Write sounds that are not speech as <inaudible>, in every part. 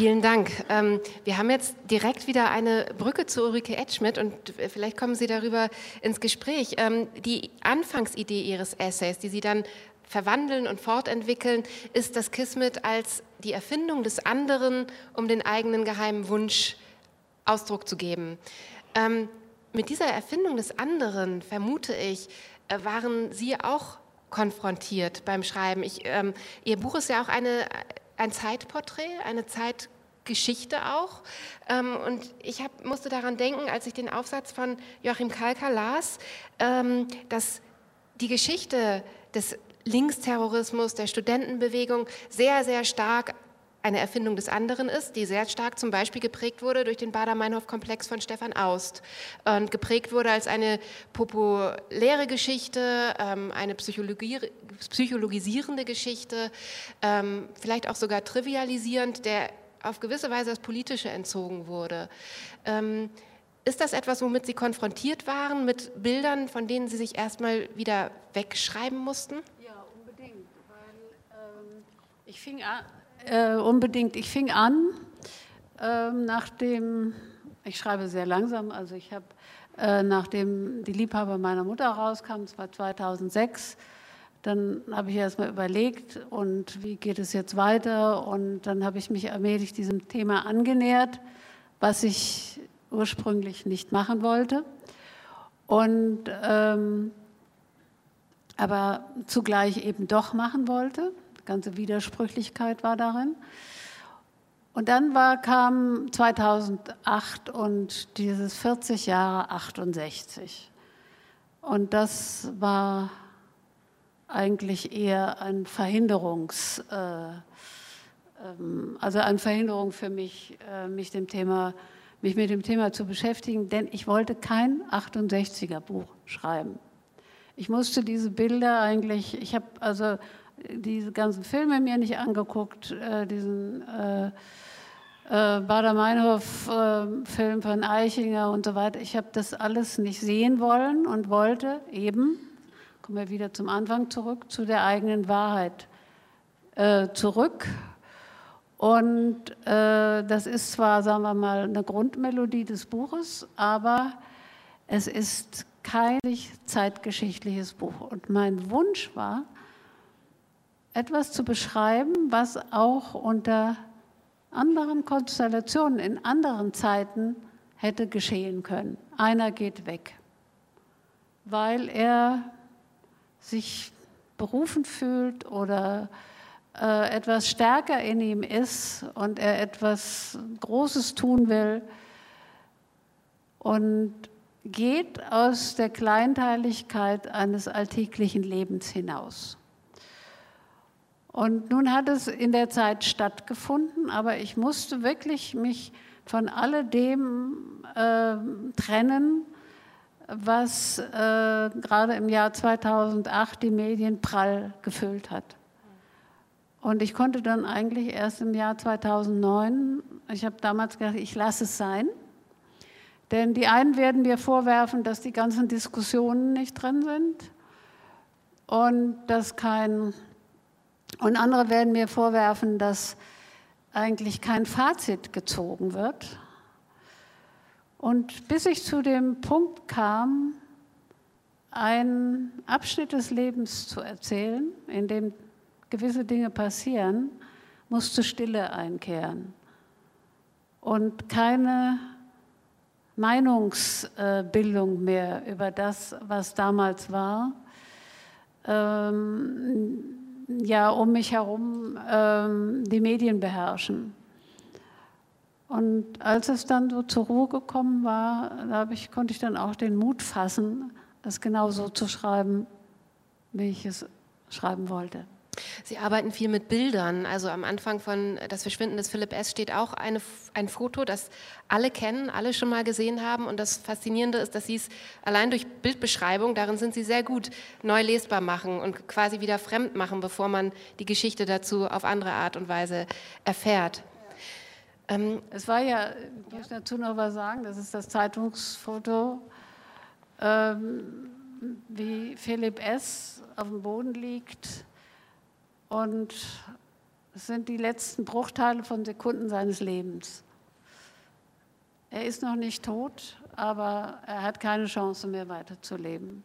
Vielen Dank. Ähm, wir haben jetzt direkt wieder eine Brücke zu Ulrike Edschmidt und vielleicht kommen Sie darüber ins Gespräch. Ähm, die Anfangsidee Ihres Essays, die Sie dann verwandeln und fortentwickeln, ist das Kismet als die Erfindung des anderen, um den eigenen geheimen Wunsch Ausdruck zu geben. Ähm, mit dieser Erfindung des anderen, vermute ich, äh, waren Sie auch konfrontiert beim Schreiben. Ich, ähm, Ihr Buch ist ja auch eine, ein Zeitporträt, eine Zeitgeschichte auch. Ähm, und ich hab, musste daran denken, als ich den Aufsatz von Joachim Kalker las, ähm, dass die Geschichte des Linksterrorismus, der Studentenbewegung sehr, sehr stark eine Erfindung des anderen ist, die sehr stark zum Beispiel geprägt wurde durch den Bader-Meinhof-Komplex von Stefan Aust und geprägt wurde als eine populäre Geschichte, ähm, eine psychologisierende Geschichte, ähm, vielleicht auch sogar trivialisierend, der auf gewisse Weise das Politische entzogen wurde. Ähm, ist das etwas, womit Sie konfrontiert waren, mit Bildern, von denen Sie sich erstmal wieder wegschreiben mussten? Ja, unbedingt, weil ähm, ich fing an, äh, unbedingt. Ich fing an, äh, nachdem, ich schreibe sehr langsam, also ich habe, äh, nachdem die Liebhaber meiner Mutter rauskam, das war 2006, dann habe ich erst mal überlegt, und wie geht es jetzt weiter? Und dann habe ich mich allmählich diesem Thema angenähert, was ich ursprünglich nicht machen wollte. Und ähm, aber zugleich eben doch machen wollte ganze Widersprüchlichkeit war darin. Und dann war, kam 2008 und dieses 40 Jahre 68. Und das war eigentlich eher ein Verhinderungs, äh, ähm, also eine Verhinderung für mich, äh, mich, dem Thema, mich mit dem Thema zu beschäftigen, denn ich wollte kein 68er Buch schreiben. Ich musste diese Bilder eigentlich, ich habe also diese ganzen Filme mir nicht angeguckt, äh, diesen äh, äh, Bader-Meinhof-Film äh, von Eichinger und so weiter. Ich habe das alles nicht sehen wollen und wollte eben, kommen wir wieder zum Anfang zurück, zu der eigenen Wahrheit äh, zurück. Und äh, das ist zwar, sagen wir mal, eine Grundmelodie des Buches, aber es ist kein zeitgeschichtliches Buch. Und mein Wunsch war, etwas zu beschreiben, was auch unter anderen Konstellationen in anderen Zeiten hätte geschehen können. Einer geht weg, weil er sich berufen fühlt oder äh, etwas stärker in ihm ist und er etwas Großes tun will und geht aus der Kleinteiligkeit eines alltäglichen Lebens hinaus. Und nun hat es in der Zeit stattgefunden, aber ich musste wirklich mich von alledem äh, trennen, was äh, gerade im Jahr 2008 die Medien prall gefüllt hat. Und ich konnte dann eigentlich erst im Jahr 2009, ich habe damals gedacht, ich lasse es sein. Denn die einen werden mir vorwerfen, dass die ganzen Diskussionen nicht drin sind und dass kein und andere werden mir vorwerfen, dass eigentlich kein Fazit gezogen wird. Und bis ich zu dem Punkt kam, einen Abschnitt des Lebens zu erzählen, in dem gewisse Dinge passieren, musste Stille einkehren und keine Meinungsbildung mehr über das, was damals war. Ähm, ja um mich herum ähm, die Medien beherrschen. Und als es dann so zur Ruhe gekommen war, da ich, konnte ich dann auch den Mut fassen, das genau so zu schreiben, wie ich es schreiben wollte. Sie arbeiten viel mit Bildern. Also am Anfang von Das Verschwinden des Philipp S. steht auch eine, ein Foto, das alle kennen, alle schon mal gesehen haben. Und das Faszinierende ist, dass Sie es allein durch Bildbeschreibung, darin sind Sie sehr gut, neu lesbar machen und quasi wieder fremd machen, bevor man die Geschichte dazu auf andere Art und Weise erfährt. Ähm, es war ja, ich muss dazu noch was sagen, das ist das Zeitungsfoto, ähm, wie Philipp S. auf dem Boden liegt und Es sind die letzten Bruchteile von Sekunden seines Lebens. Er ist noch nicht tot, aber er hat keine Chance mehr weiterzuleben.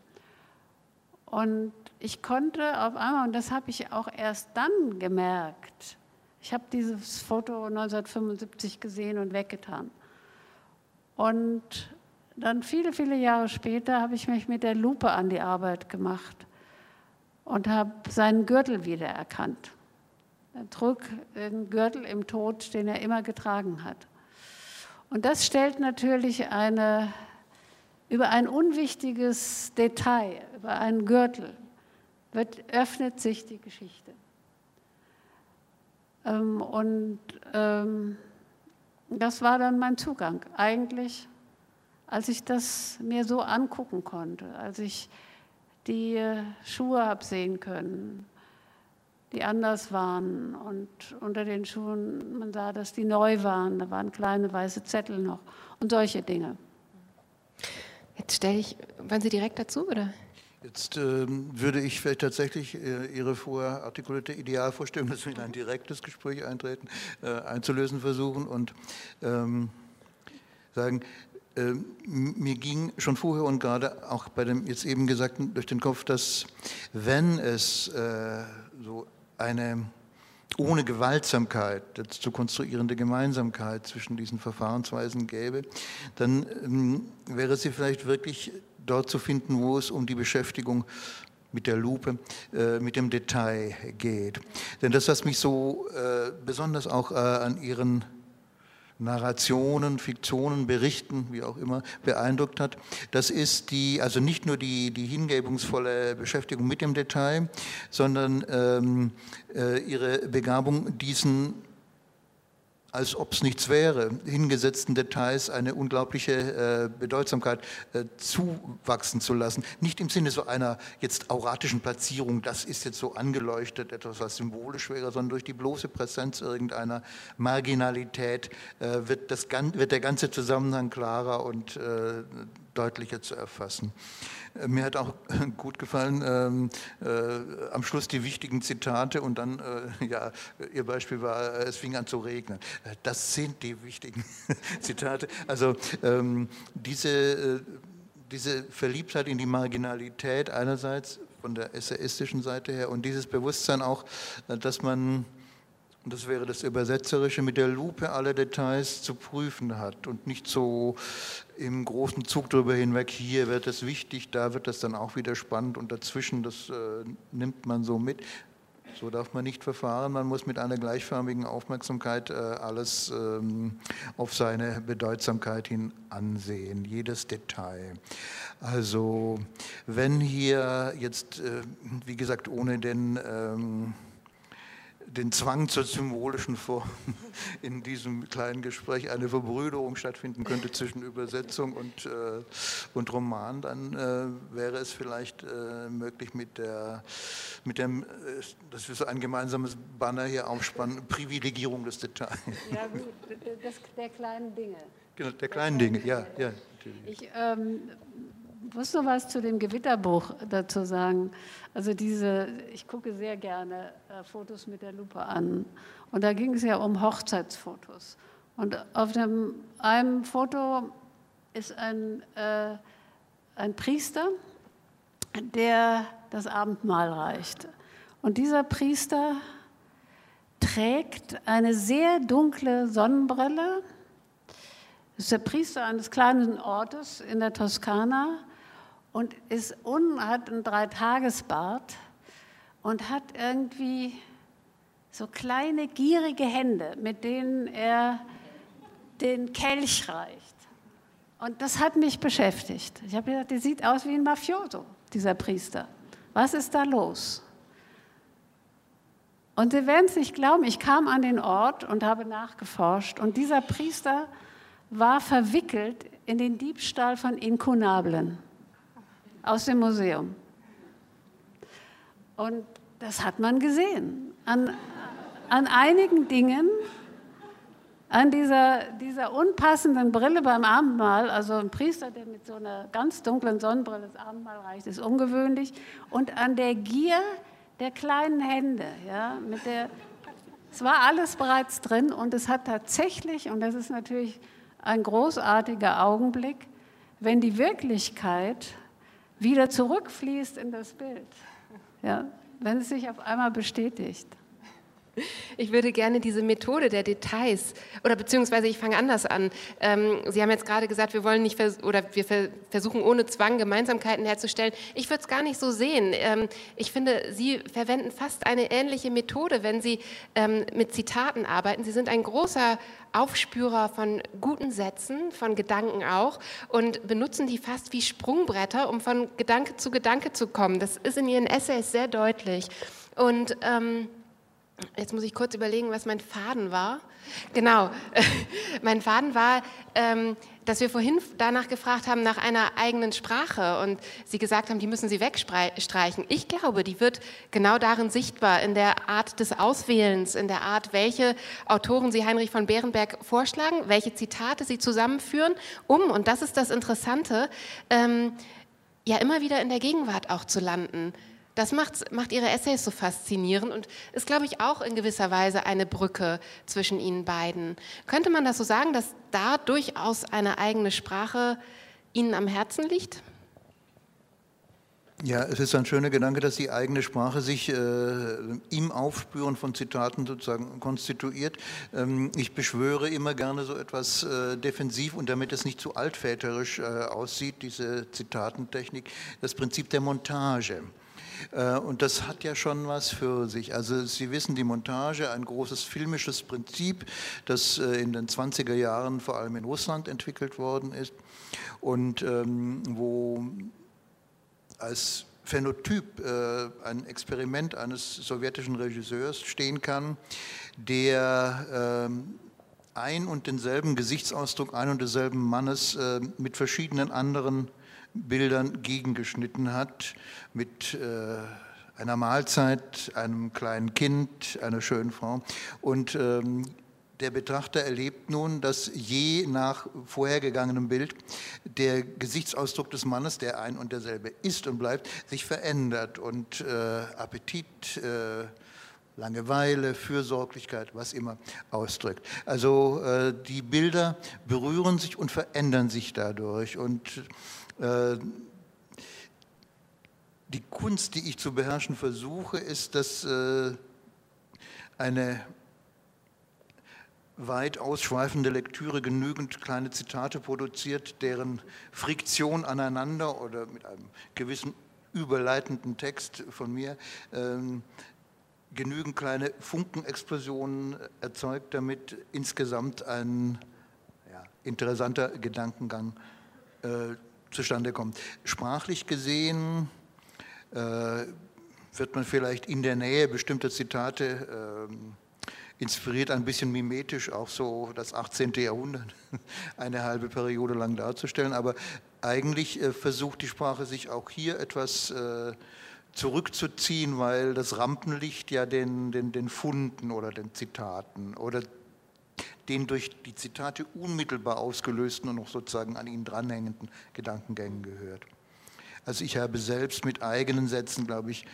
Und ich konnte auf einmal, und das habe ich auch erst dann gemerkt, ich habe dieses Foto 1975 gesehen und weggetan. Und dann viele, viele Jahre später habe ich mich mit der Lupe an die Arbeit gemacht und habe seinen Gürtel wiedererkannt. Er trug den Gürtel im Tod, den er immer getragen hat. Und das stellt natürlich eine, über ein unwichtiges Detail, über einen Gürtel, wird, öffnet sich die Geschichte. Ähm, und ähm, das war dann mein Zugang. Eigentlich, als ich das mir so angucken konnte, als ich die Schuhe habe sehen können, die anders waren und unter den Schuhen, man sah, dass die neu waren, da waren kleine weiße Zettel noch und solche Dinge. Jetzt stelle ich, waren Sie direkt dazu oder? Jetzt ähm, würde ich vielleicht tatsächlich äh, Ihre vorher artikulierte Idealvorstellung, dass wir in ein direktes Gespräch eintreten, äh, einzulösen versuchen und ähm, sagen, äh, mir ging schon vorher und gerade auch bei dem jetzt eben Gesagten durch den Kopf, dass wenn es äh, so eine ohne Gewaltsamkeit zu konstruierende Gemeinsamkeit zwischen diesen Verfahrensweisen gäbe, dann ähm, wäre sie vielleicht wirklich dort zu finden, wo es um die Beschäftigung mit der Lupe, äh, mit dem Detail geht. Denn das, was mich so äh, besonders auch äh, an Ihren Narrationen, Fiktionen, Berichten, wie auch immer, beeindruckt hat. Das ist die, also nicht nur die, die hingebungsvolle Beschäftigung mit dem Detail, sondern ähm, äh, ihre Begabung, diesen als ob es nichts wäre, hingesetzten Details eine unglaubliche äh, Bedeutsamkeit äh, zuwachsen zu lassen. Nicht im Sinne so einer jetzt auratischen Platzierung, das ist jetzt so angeleuchtet, etwas, was symbolisch wäre, sondern durch die bloße Präsenz irgendeiner Marginalität äh, wird, das, wird der ganze Zusammenhang klarer und äh, deutlicher zu erfassen. Äh, mir hat auch <laughs> gut gefallen, ähm, äh, am Schluss die wichtigen Zitate und dann, äh, <laughs> ja, Ihr Beispiel war, äh, es fing an zu regnen. Äh, das sind die wichtigen <laughs> Zitate. Also ähm, diese, äh, diese Verliebtheit in die Marginalität einerseits von der essayistischen Seite her und dieses Bewusstsein auch, dass man und das wäre das Übersetzerische, mit der Lupe alle Details zu prüfen hat und nicht so im großen Zug darüber hinweg, hier wird es wichtig, da wird es dann auch wieder spannend und dazwischen, das äh, nimmt man so mit. So darf man nicht verfahren. Man muss mit einer gleichförmigen Aufmerksamkeit äh, alles ähm, auf seine Bedeutsamkeit hin ansehen, jedes Detail. Also wenn hier jetzt, äh, wie gesagt, ohne den... Ähm, den Zwang zur symbolischen Form <laughs> in diesem kleinen Gespräch eine Verbrüderung stattfinden könnte zwischen Übersetzung und, äh, und Roman, dann äh, wäre es vielleicht äh, möglich mit der, mit dem, äh, dass wir so ein gemeinsames Banner hier aufspannen, Privilegierung des Details. Ja gut, das, der kleinen Dinge. Genau, der kleinen Dinge, ja, ja. Natürlich. Ich ähm, muss noch was zu dem Gewitterbuch dazu sagen. Also diese, ich gucke sehr gerne äh, Fotos mit der Lupe an. Und da ging es ja um Hochzeitsfotos. Und auf dem, einem Foto ist ein, äh, ein Priester, der das Abendmahl reicht. Und dieser Priester trägt eine sehr dunkle Sonnenbrille. Das ist der Priester eines kleinen Ortes in der Toskana und ist un, hat einen Dreitagesbart und hat irgendwie so kleine gierige Hände, mit denen er den Kelch reicht. Und das hat mich beschäftigt. Ich habe gedacht, der sieht aus wie ein Mafioso, dieser Priester. Was ist da los? Und Sie werden es nicht glauben, ich kam an den Ort und habe nachgeforscht. Und dieser Priester war verwickelt in den Diebstahl von Inkunablen aus dem Museum. Und das hat man gesehen. An, an einigen Dingen, an dieser, dieser unpassenden Brille beim Abendmahl, also ein Priester, der mit so einer ganz dunklen Sonnenbrille das Abendmahl reicht, ist ungewöhnlich. Und an der Gier der kleinen Hände, ja, mit der Es war alles bereits drin und es hat tatsächlich, und das ist natürlich ein großartiger Augenblick, wenn die Wirklichkeit wieder zurückfließt in das Bild. Ja, wenn es sich auf einmal bestätigt. Ich würde gerne diese Methode der Details oder beziehungsweise ich fange anders an. Ähm, Sie haben jetzt gerade gesagt, wir wollen nicht oder wir versuchen ohne Zwang Gemeinsamkeiten herzustellen. Ich würde es gar nicht so sehen. Ähm, ich finde, Sie verwenden fast eine ähnliche Methode, wenn Sie ähm, mit Zitaten arbeiten. Sie sind ein großer Aufspürer von guten Sätzen, von Gedanken auch und benutzen die fast wie Sprungbretter, um von Gedanke zu Gedanke zu kommen. Das ist in Ihren Essays sehr deutlich. Und ähm, Jetzt muss ich kurz überlegen, was mein Faden war. Genau, <laughs> mein Faden war, ähm, dass wir vorhin danach gefragt haben nach einer eigenen Sprache und Sie gesagt haben, die müssen Sie wegstreichen. Ich glaube, die wird genau darin sichtbar, in der Art des Auswählens, in der Art, welche Autoren Sie Heinrich von Bärenberg vorschlagen, welche Zitate Sie zusammenführen, um, und das ist das Interessante, ähm, ja immer wieder in der Gegenwart auch zu landen. Das macht, macht ihre Essays so faszinierend und ist, glaube ich, auch in gewisser Weise eine Brücke zwischen ihnen beiden. Könnte man das so sagen, dass da durchaus eine eigene Sprache ihnen am Herzen liegt? Ja, es ist ein schöner Gedanke, dass die eigene Sprache sich äh, im Aufspüren von Zitaten sozusagen konstituiert. Ähm, ich beschwöre immer gerne so etwas äh, defensiv und damit es nicht zu altväterisch äh, aussieht, diese Zitatentechnik, das Prinzip der Montage. Äh, und das hat ja schon was für sich. Also Sie wissen, die Montage, ein großes filmisches Prinzip, das äh, in den 20er Jahren vor allem in Russland entwickelt worden ist und ähm, wo als Phänotyp äh, ein Experiment eines sowjetischen Regisseurs stehen kann, der ähm, ein und denselben Gesichtsausdruck ein und desselben Mannes mit verschiedenen anderen Bildern gegengeschnitten hat mit äh, einer Mahlzeit, einem kleinen Kind, einer schönen Frau. Und ähm, der Betrachter erlebt nun, dass je nach vorhergegangenem Bild der Gesichtsausdruck des Mannes, der ein und derselbe ist und bleibt, sich verändert und äh, Appetit, äh, Langeweile, Fürsorglichkeit, was immer ausdrückt. Also äh, die Bilder berühren sich und verändern sich dadurch und die Kunst, die ich zu beherrschen versuche, ist, dass äh, eine weit ausschweifende Lektüre genügend kleine Zitate produziert, deren Friktion aneinander oder mit einem gewissen überleitenden Text von mir ähm, genügend kleine Funkenexplosionen erzeugt, damit insgesamt ein ja, interessanter Gedankengang äh, zustande kommt. Sprachlich gesehen äh, wird man vielleicht in der Nähe bestimmter Zitate äh, inspiriert, ein bisschen mimetisch auch so das 18. Jahrhundert <laughs> eine halbe Periode lang darzustellen. Aber eigentlich äh, versucht die Sprache sich auch hier etwas äh, zurückzuziehen, weil das Rampenlicht ja den, den, den Funden oder den Zitaten oder den durch die Zitate unmittelbar ausgelösten und noch sozusagen an ihnen dranhängenden Gedankengängen gehört. Also ich habe selbst mit eigenen Sätzen, glaube ich,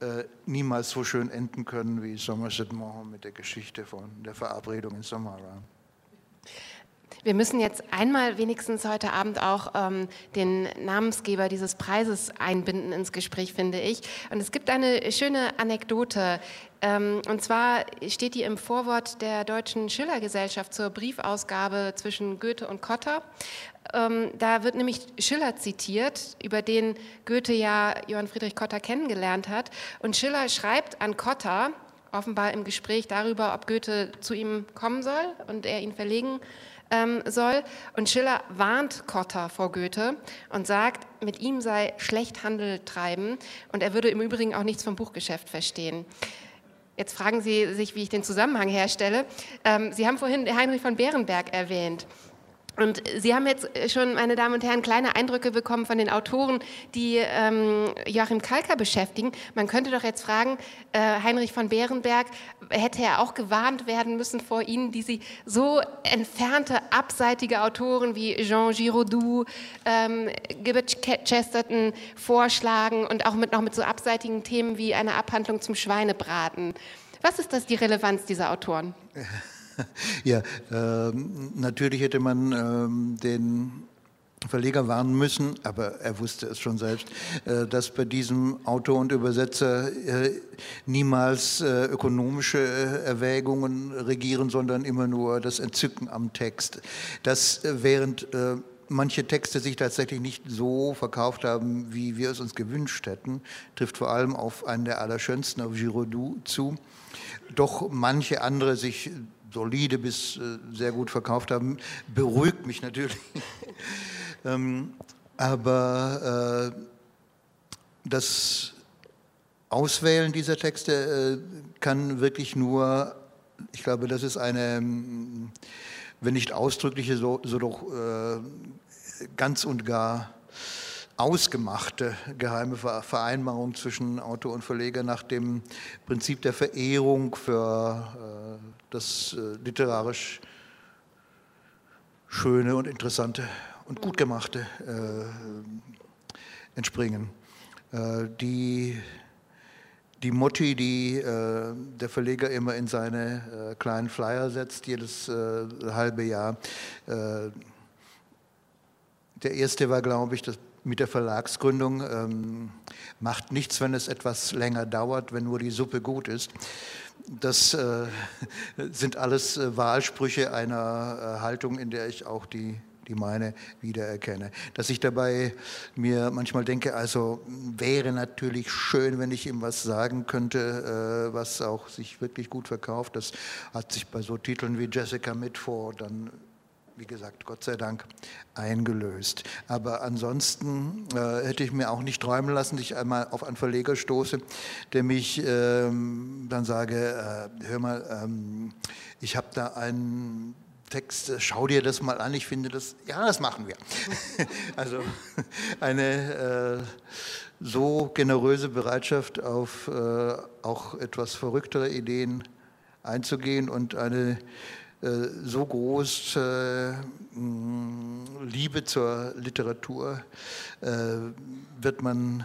äh, niemals so schön enden können wie Somerset Maugham mit der Geschichte von der Verabredung in Samara. Wir müssen jetzt einmal wenigstens heute Abend auch ähm, den Namensgeber dieses Preises einbinden ins Gespräch, finde ich. Und es gibt eine schöne Anekdote. Ähm, und zwar steht die im Vorwort der Deutschen Schillergesellschaft zur Briefausgabe zwischen Goethe und Kotter. Ähm, da wird nämlich Schiller zitiert, über den Goethe ja Johann Friedrich Kotter kennengelernt hat. Und Schiller schreibt an Kotter, offenbar im Gespräch darüber, ob Goethe zu ihm kommen soll und er ihn verlegen ähm, soll. Und Schiller warnt Kotter vor Goethe und sagt, mit ihm sei schlecht Handel treiben und er würde im Übrigen auch nichts vom Buchgeschäft verstehen. Jetzt fragen Sie sich, wie ich den Zusammenhang herstelle. Ähm, Sie haben vorhin Heinrich von Bärenberg erwähnt. Und Sie haben jetzt schon, meine Damen und Herren, kleine Eindrücke bekommen von den Autoren, die ähm, Joachim Kalker beschäftigen. Man könnte doch jetzt fragen, äh, Heinrich von Bärenberg, hätte er auch gewarnt werden müssen vor Ihnen, die Sie so entfernte, abseitige Autoren wie Jean Giraudoux, ähm, Gibbet Chesterton vorschlagen und auch mit, noch mit so abseitigen Themen wie eine Abhandlung zum Schweinebraten. Was ist das die Relevanz dieser Autoren? <laughs> <laughs> Ja, äh, natürlich hätte man äh, den Verleger warnen müssen, aber er wusste es schon selbst, äh, dass bei diesem Autor und Übersetzer äh, niemals äh, ökonomische Erwägungen regieren, sondern immer nur das Entzücken am Text. Das während manche Texte sich tatsächlich nicht so verkauft haben, wie wir es uns gewünscht hätten, trifft vor allem auf einen der allerschönsten, auf Giraudoux zu. Doch manche andere sich solide bis sehr gut verkauft haben, beruhigt mich natürlich. <laughs> Ähm, aber äh, das Auswählen dieser Texte äh, kann wirklich nur, ich glaube, das ist eine, wenn nicht ausdrückliche, so, so doch äh, ganz und gar ausgemachte geheime Vereinbarung zwischen Autor und Verleger nach dem Prinzip der Verehrung für äh, das äh, literarisch Schöne und Interessante und gut gemachte äh, entspringen. Die, die Motti, die der Verleger immer in seine kleinen Flyer setzt, jedes halbe Jahr. Der erste war, glaube ich, das mit der Verlagsgründung ähm, macht nichts, wenn es etwas länger dauert, wenn nur die Suppe gut ist. Das äh, <laughs> sind alles äh, Wahlsprüche einer äh, Haltung, in der ich auch die die meine wiedererkenne. Dass ich dabei mir manchmal denke, also wäre natürlich schön, wenn ich ihm was sagen könnte, äh, was auch sich wirklich gut verkauft. Das hat sich bei so Titeln wie Jessica Mitford dann wie gesagt, Gott sei Dank eingelöst. Aber ansonsten äh, hätte ich mir auch nicht träumen lassen, dass ich einmal auf einen Verleger stoße, der mich ähm, dann sage, äh, hör mal, ähm, ich habe da einen Text, schau dir das mal an, ich finde das, ja, das machen wir. <laughs> also eine äh, so generöse Bereitschaft auf äh, auch etwas verrücktere Ideen einzugehen und eine äh, so große äh, Liebe zur Literatur äh, wird man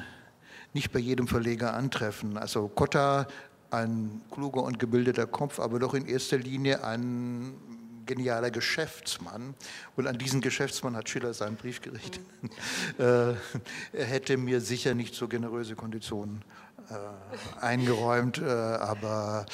nicht bei jedem Verleger antreffen. Also Kotta, ein kluger und gebildeter Kopf, aber doch in erster Linie ein genialer Geschäftsmann. Und an diesen Geschäftsmann hat Schiller seinen Brief gerichtet. Mhm. <laughs> er hätte mir sicher nicht so generöse Konditionen äh, eingeräumt, äh, aber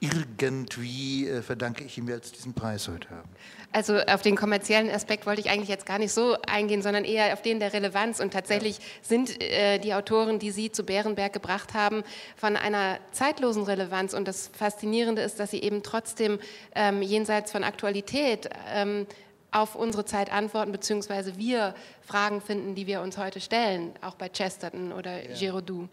irgendwie äh, verdanke ich ihm jetzt diesen Preis heute haben. Also auf den kommerziellen Aspekt wollte ich eigentlich jetzt gar nicht so eingehen, sondern eher auf den der Relevanz. Und tatsächlich ja. sind äh, die Autoren, die Sie zu Bärenberg gebracht haben, von einer zeitlosen Relevanz. Und das Faszinierende ist, dass sie eben trotzdem ähm, jenseits von Aktualität ähm, auf unsere Zeit antworten, beziehungsweise wir Fragen finden, die wir uns heute stellen, auch bei Chesterton oder ja. Giraudoux.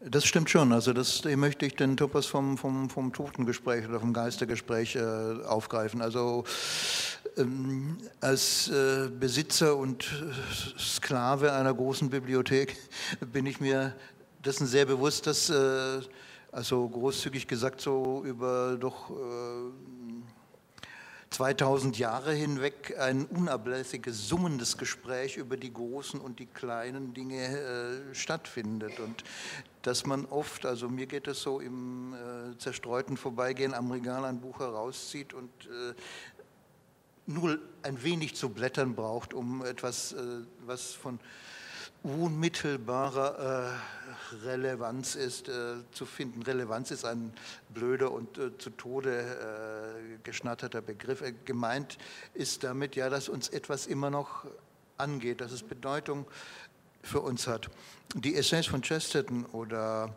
Das stimmt schon. Also das möchte ich den Topos vom, vom, vom Totengespräch oder vom Geistergespräch äh, aufgreifen. Also ähm, als äh, Besitzer und äh, Sklave einer großen Bibliothek <laughs> bin ich mir dessen sehr bewusst, dass, äh, also großzügig gesagt, so über doch äh, 2000 Jahre hinweg ein unablässiges, summendes Gespräch über die großen und die kleinen Dinge äh, stattfindet. Und dass man oft, also mir geht es so im äh, zerstreuten Vorbeigehen am Regal ein Buch herauszieht und äh, nur ein wenig zu blättern braucht, um etwas, äh, was von unmittelbarer äh, Relevanz ist, äh, zu finden. Relevanz ist ein blöder und äh, zu Tode äh, geschnatterter Begriff. Äh, gemeint ist damit ja, dass uns etwas immer noch angeht, dass es Bedeutung für uns hat. Die Essays von Chesterton oder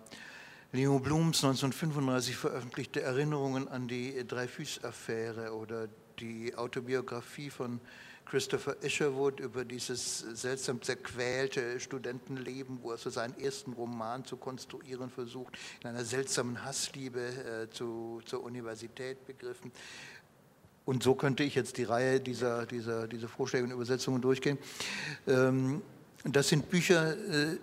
Leo Blums 1935 veröffentlichte Erinnerungen an die Dreyfus-Affäre oder die Autobiografie von Christopher Isherwood über dieses seltsam zerquälte Studentenleben, wo er so seinen ersten Roman zu konstruieren versucht, in einer seltsamen Hassliebe äh, zu, zur Universität begriffen. Und so könnte ich jetzt die Reihe dieser, dieser, dieser Vorschläge und Übersetzungen durchgehen. Ähm, das sind Bücher, äh,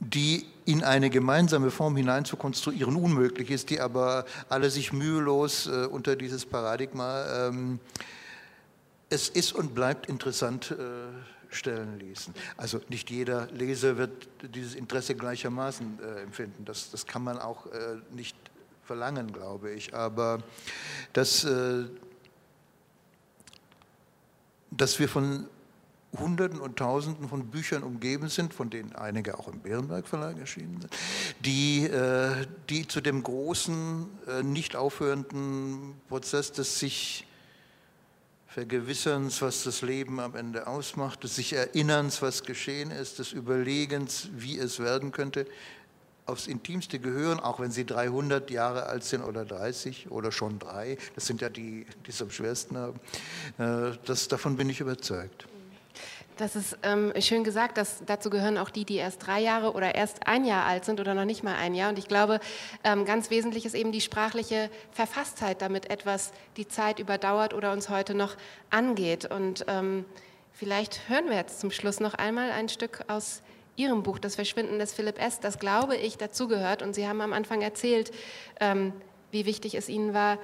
die in eine gemeinsame Form hinein zu konstruieren unmöglich ist, die aber alle sich mühelos äh, unter dieses Paradigma ähm, es ist und bleibt interessant äh, stellen ließen. Also nicht jeder Leser wird dieses Interesse gleichermaßen äh, empfinden. Das, das kann man auch äh, nicht verlangen, glaube ich. Aber dass, äh, dass wir von Hunderten und Tausenden von Büchern umgeben sind, von denen einige auch im Bärenberg Verlag erschienen sind, die, äh, die zu dem großen, äh, nicht aufhörenden Prozess des sich Vergewisserns, was das Leben am Ende ausmacht, des sich Erinnerns, was geschehen ist, des Überlegens, wie es werden könnte, aufs Intimste gehören, auch wenn sie 300 Jahre alt sind oder 30 oder schon drei. Das sind ja die, die es am schwersten haben. Äh, das, davon bin ich überzeugt. Das ist ähm, schön gesagt, dass dazu gehören auch die, die erst drei Jahre oder erst ein Jahr alt sind oder noch nicht mal ein Jahr. Und ich glaube, ähm, ganz wesentlich ist eben die sprachliche Verfasstheit, damit etwas die Zeit überdauert oder uns heute noch angeht. Und ähm, vielleicht hören wir jetzt zum Schluss noch einmal ein Stück aus Ihrem Buch, Das Verschwinden des Philipp S., das glaube ich dazugehört. Und Sie haben am Anfang erzählt, ähm, wie wichtig es Ihnen war,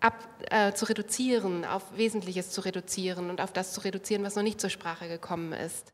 ab, äh, zu reduzieren, auf Wesentliches zu reduzieren und auf das zu reduzieren, was noch nicht zur Sprache gekommen ist.